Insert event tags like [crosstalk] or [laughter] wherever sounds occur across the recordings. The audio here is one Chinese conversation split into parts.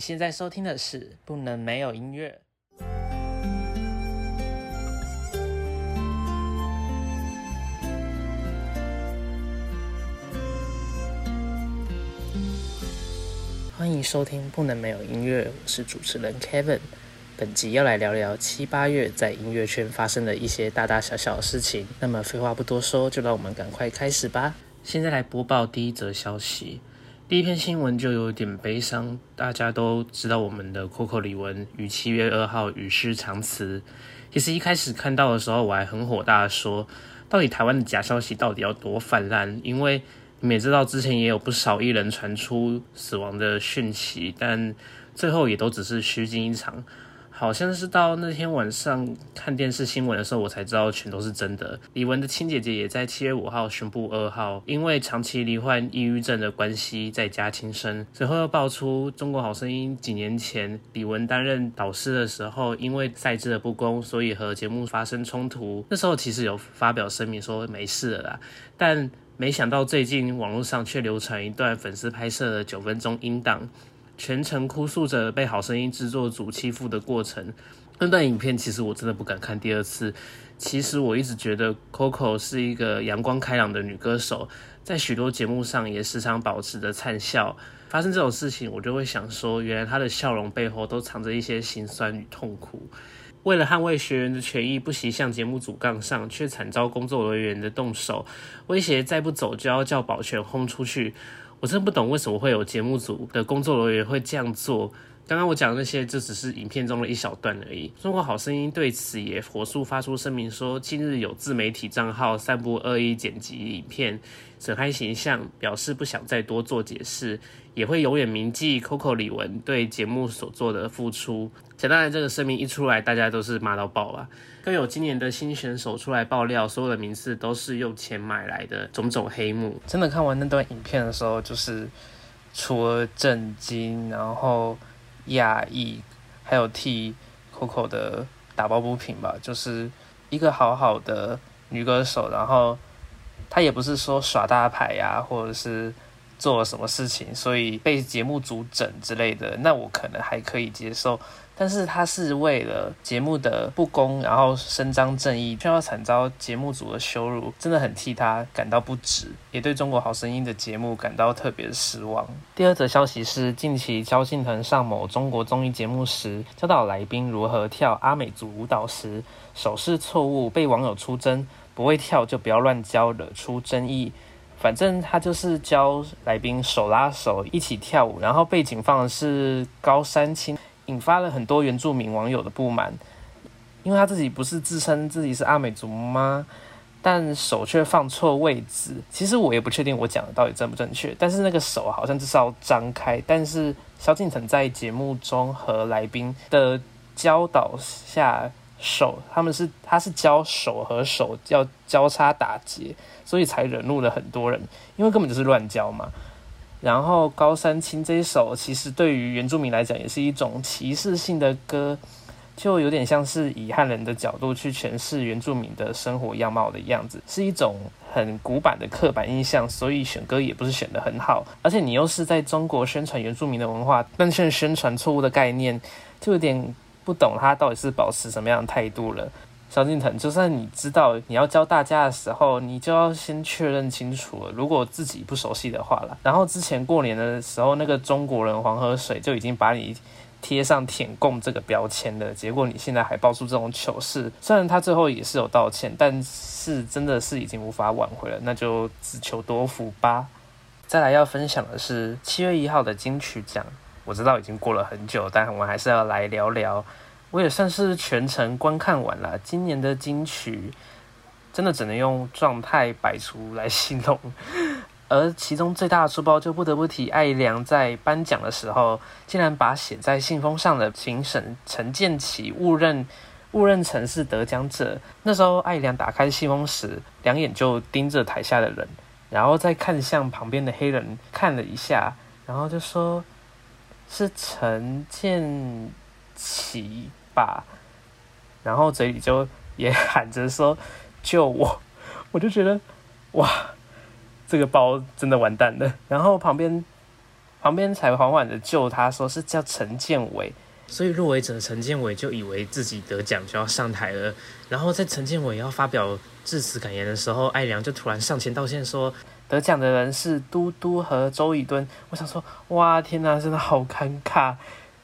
现在收听的是《不能没有音乐》。欢迎收听《不能没有音乐》，我是主持人 Kevin。本集要来聊聊七八月在音乐圈发生的一些大大小小的事情。那么废话不多说，就让我们赶快开始吧。现在来播报第一则消息。第一篇新闻就有点悲伤，大家都知道我们的 Coco 李玟于七月二号与世长辞。其实一开始看到的时候，我还很火大，说到底台湾的假消息到底要多泛滥？因为你们也知道，之前也有不少艺人传出死亡的讯息，但最后也都只是虚惊一场。好像是到那天晚上看电视新闻的时候，我才知道全都是真的。李玟的亲姐姐也在七月五号宣布二号，因为长期罹患抑郁症的关系在家轻生。随后又爆出《中国好声音》几年前李玟担任导师的时候，因为赛制的不公，所以和节目发生冲突。那时候其实有发表声明说没事了啦，但没想到最近网络上却流传一段粉丝拍摄的九分钟音档。全程哭诉着被好声音制作组欺负的过程，那段影片其实我真的不敢看第二次。其实我一直觉得 Coco 是一个阳光开朗的女歌手，在许多节目上也时常保持着灿笑。发生这种事情，我就会想说，原来她的笑容背后都藏着一些心酸与痛苦。为了捍卫学员的权益，不惜向节目组杠上，却惨遭工作人员的动手威胁，再不走就要叫保全轰出去。我真不懂为什么会有节目组的工作人员会这样做。刚刚我讲的那些，这只是影片中的一小段而已。中国好声音对此也火速发出声明，说近日有自媒体账号散布恶意剪辑影片，损害形象，表示不想再多做解释，也会永远铭记 Coco 李玟对节目所做的付出。简单的这个声明一出来，大家都是骂到爆了。更有今年的新选手出来爆料，所有的名次都是用钱买来的，种种黑幕。真的看完那段影片的时候，就是除了震惊，然后亚裔，还有替 Coco 的打抱不平吧。就是一个好好的女歌手，然后她也不是说耍大牌呀，或者是做什么事情，所以被节目组整之类的，那我可能还可以接受。但是他是为了节目的不公，然后伸张正义，却要惨遭节目组的羞辱，真的很替他感到不值，也对中国好声音的节目感到特别失望。第二则消息是，近期萧敬腾上某中国综艺节目时，教导来宾如何跳阿美族舞蹈时，手势错误，被网友出征，不会跳就不要乱教，惹出争议。反正他就是教来宾手拉手一起跳舞，然后背景放的是高山青。引发了很多原住民网友的不满，因为他自己不是自称自己是阿美族吗？但手却放错位置。其实我也不确定我讲的到底正不正确，但是那个手好像就是要张开。但是萧敬腾在节目中和来宾的教导下，手他们是他是教手和手要交叉打结，所以才惹怒了很多人，因为根本就是乱教嘛。然后高山青这一首，其实对于原住民来讲，也是一种歧视性的歌，就有点像是以汉人的角度去诠释原住民的生活样貌的样子，是一种很古板的刻板印象，所以选歌也不是选的很好。而且你又是在中国宣传原住民的文化，但却宣传错误的概念，就有点不懂他到底是保持什么样的态度了。萧敬腾，就算你知道你要教大家的时候，你就要先确认清楚了。如果自己不熟悉的话了，然后之前过年的时候，那个中国人黄河水就已经把你贴上舔共这个标签了，结果你现在还爆出这种糗事。虽然他最后也是有道歉，但是真的是已经无法挽回了，那就只求多福吧。再来要分享的是七月一号的金曲奖，我知道已经过了很久，但我们还是要来聊聊。我也算是全程观看完了，今年的金曲真的只能用状态百出来形容。[laughs] 而其中最大的书包，就不得不提艾良在颁奖的时候，竟然把写在信封上的评审陈建奇误认误认成是得奖者。那时候艾良打开信封时，两眼就盯着台下的人，然后再看向旁边的黑人看了一下，然后就说：“是陈建奇。”吧，然后嘴里就也 [laughs] 喊着说救我，我就觉得哇，这个包真的完蛋了。然后旁边旁边才缓缓的救他，说是叫陈建伟。所以入围者陈建伟就以为自己得奖就要上台了，然后在陈建伟要发表致辞感言的时候，艾良就突然上前道歉说，得奖的人是嘟嘟和周以敦。我想说，哇，天哪，真的好尴尬，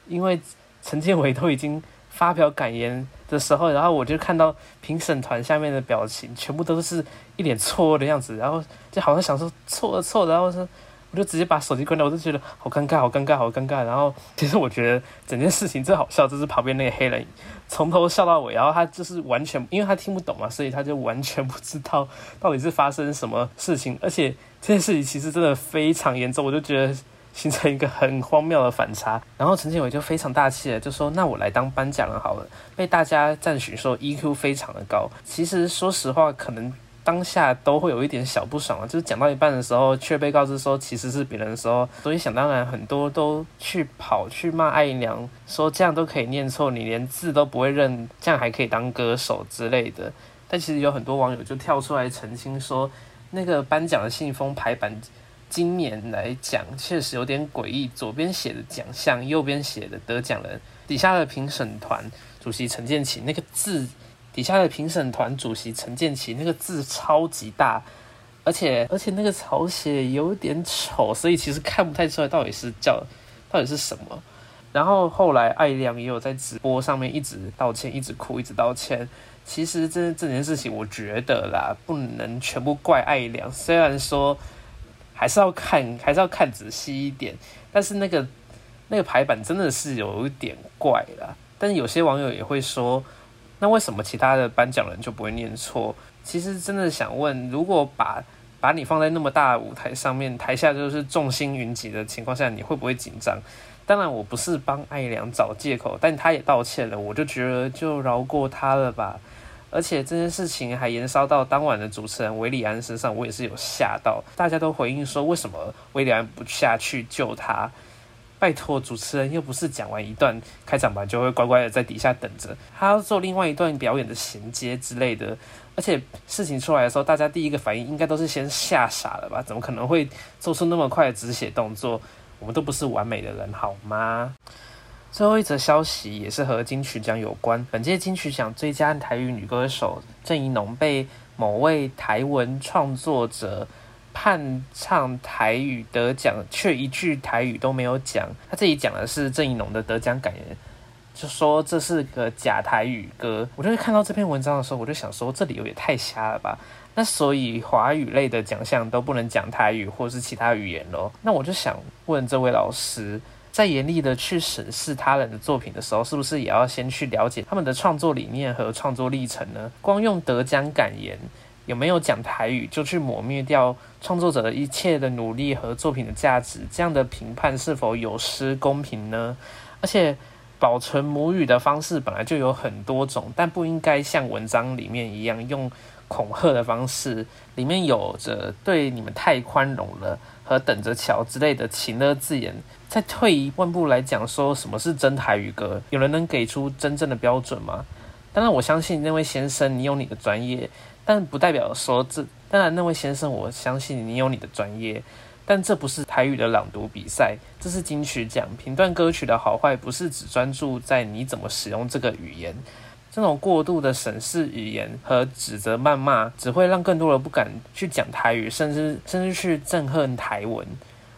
因为陈建伟都已经发表感言的时候，然后我就看到评审团下面的表情，全部都是一脸错愕的样子，然后就好像想说错了错，然后说。我就直接把手机关掉，我就觉得好尴尬，好尴尬，好尴尬。然后其实我觉得整件事情最好笑就是旁边那个黑人从头笑到尾，然后他就是完全因为他听不懂嘛，所以他就完全不知道到底是发生什么事情。而且这件事情其实真的非常严重，我就觉得形成一个很荒谬的反差。然后陈建伟就非常大气的就说：“那我来当颁奖人好了。”被大家赞许说 EQ 非常的高。其实说实话，可能。当下都会有一点小不爽啊，就是讲到一半的时候，却被告知说其实是别人的时候，所以想当然很多都去跑去骂艾姨娘，说这样都可以念错，你连字都不会认，这样还可以当歌手之类的。但其实有很多网友就跳出来澄清说，那个颁奖的信封排版，今年来讲确实有点诡异，左边写的奖项，右边写的得奖人，底下的评审团主席陈建奇那个字。底下的评审团主席陈建奇那个字超级大，而且 [laughs] 而且那个草写有点丑，所以其实看不太出来到底是叫到底是什么。然后后来艾亮也有在直播上面一直道歉，一直哭，一直道歉。其实这这件事情，我觉得啦，不能全部怪艾亮。虽然说还是要看，还是要看仔细一点，但是那个那个排版真的是有一点怪啦。但有些网友也会说。那为什么其他的颁奖人就不会念错？其实真的想问，如果把把你放在那么大的舞台上面，台下就是众星云集的情况下，你会不会紧张？当然，我不是帮艾良找借口，但他也道歉了，我就觉得就饶过他了吧。而且这件事情还延烧到当晚的主持人维里安身上，我也是有吓到。大家都回应说，为什么维里安不下去救他？拜托，主持人又不是讲完一段开场白就会乖乖的在底下等着，他要做另外一段表演的衔接之类的。而且事情出来的时候，大家第一个反应应该都是先吓傻了吧？怎么可能会做出那么快的止血动作？我们都不是完美的人，好吗？最后一则消息也是和金曲奖有关。本届金曲奖最佳台语女歌手郑怡农被某位台文创作者。判唱台语得奖，却一句台语都没有讲。他自己讲的是郑怡农的得奖感言，就说这是个假台语歌。我就是看到这篇文章的时候，我就想说，这理由也太瞎了吧？那所以华语类的奖项都不能讲台语或是其他语言咯？那我就想问这位老师，在严厉的去审视他人的作品的时候，是不是也要先去了解他们的创作理念和创作历程呢？光用得奖感言。有没有讲台语就去抹灭掉创作者的一切的努力和作品的价值？这样的评判是否有失公平呢？而且，保存母语的方式本来就有很多种，但不应该像文章里面一样用恐吓的方式，里面有着对你们太宽容了和等着瞧之类的情勒字眼。再退一万步来讲，说什么是真台语歌？有人能给出真正的标准吗？当然，我相信那位先生，你有你的专业。但不代表说这，当然那位先生，我相信你有你的专业，但这不是台语的朗读比赛，这是金曲奖评断歌曲的好坏，不是只专注在你怎么使用这个语言，这种过度的审视语言和指责谩骂，只会让更多人不敢去讲台语，甚至甚至去憎恨台文。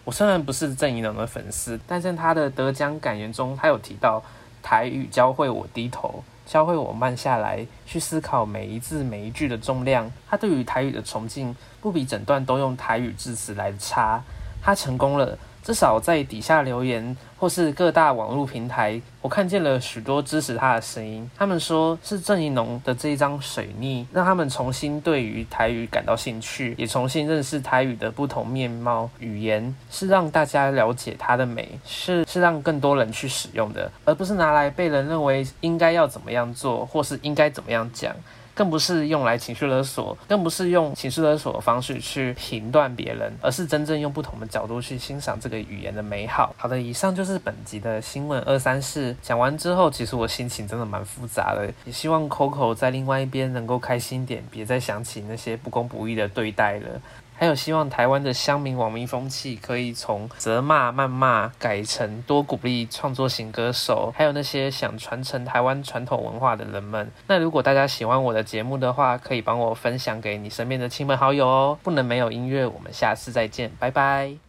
我虽然不是郑怡农的粉丝，但在他的得奖感言中，他有提到台语教会我低头。教会我慢下来，去思考每一字每一句的重量。他对于台语的崇敬，不比整段都用台语致辞来差。他成功了。至少在底下留言，或是各大网络平台，我看见了许多支持他的声音。他们说是郑怡农的这一张水逆，让他们重新对于台语感到兴趣，也重新认识台语的不同面貌。语言是让大家了解它的美，是是让更多人去使用的，而不是拿来被人认为应该要怎么样做，或是应该怎么样讲。更不是用来情绪勒索，更不是用情绪勒索的方式去评断别人，而是真正用不同的角度去欣赏这个语言的美好。好的，以上就是本集的新闻二三四。讲完之后，其实我心情真的蛮复杂的，也希望 Coco 在另外一边能够开心点，别再想起那些不公不义的对待了。还有希望台湾的乡民网民风气可以从责骂、谩骂改成多鼓励创作型歌手，还有那些想传承台湾传统文化的人们。那如果大家喜欢我的节目的话，可以帮我分享给你身边的亲朋好友哦。不能没有音乐，我们下次再见，拜拜。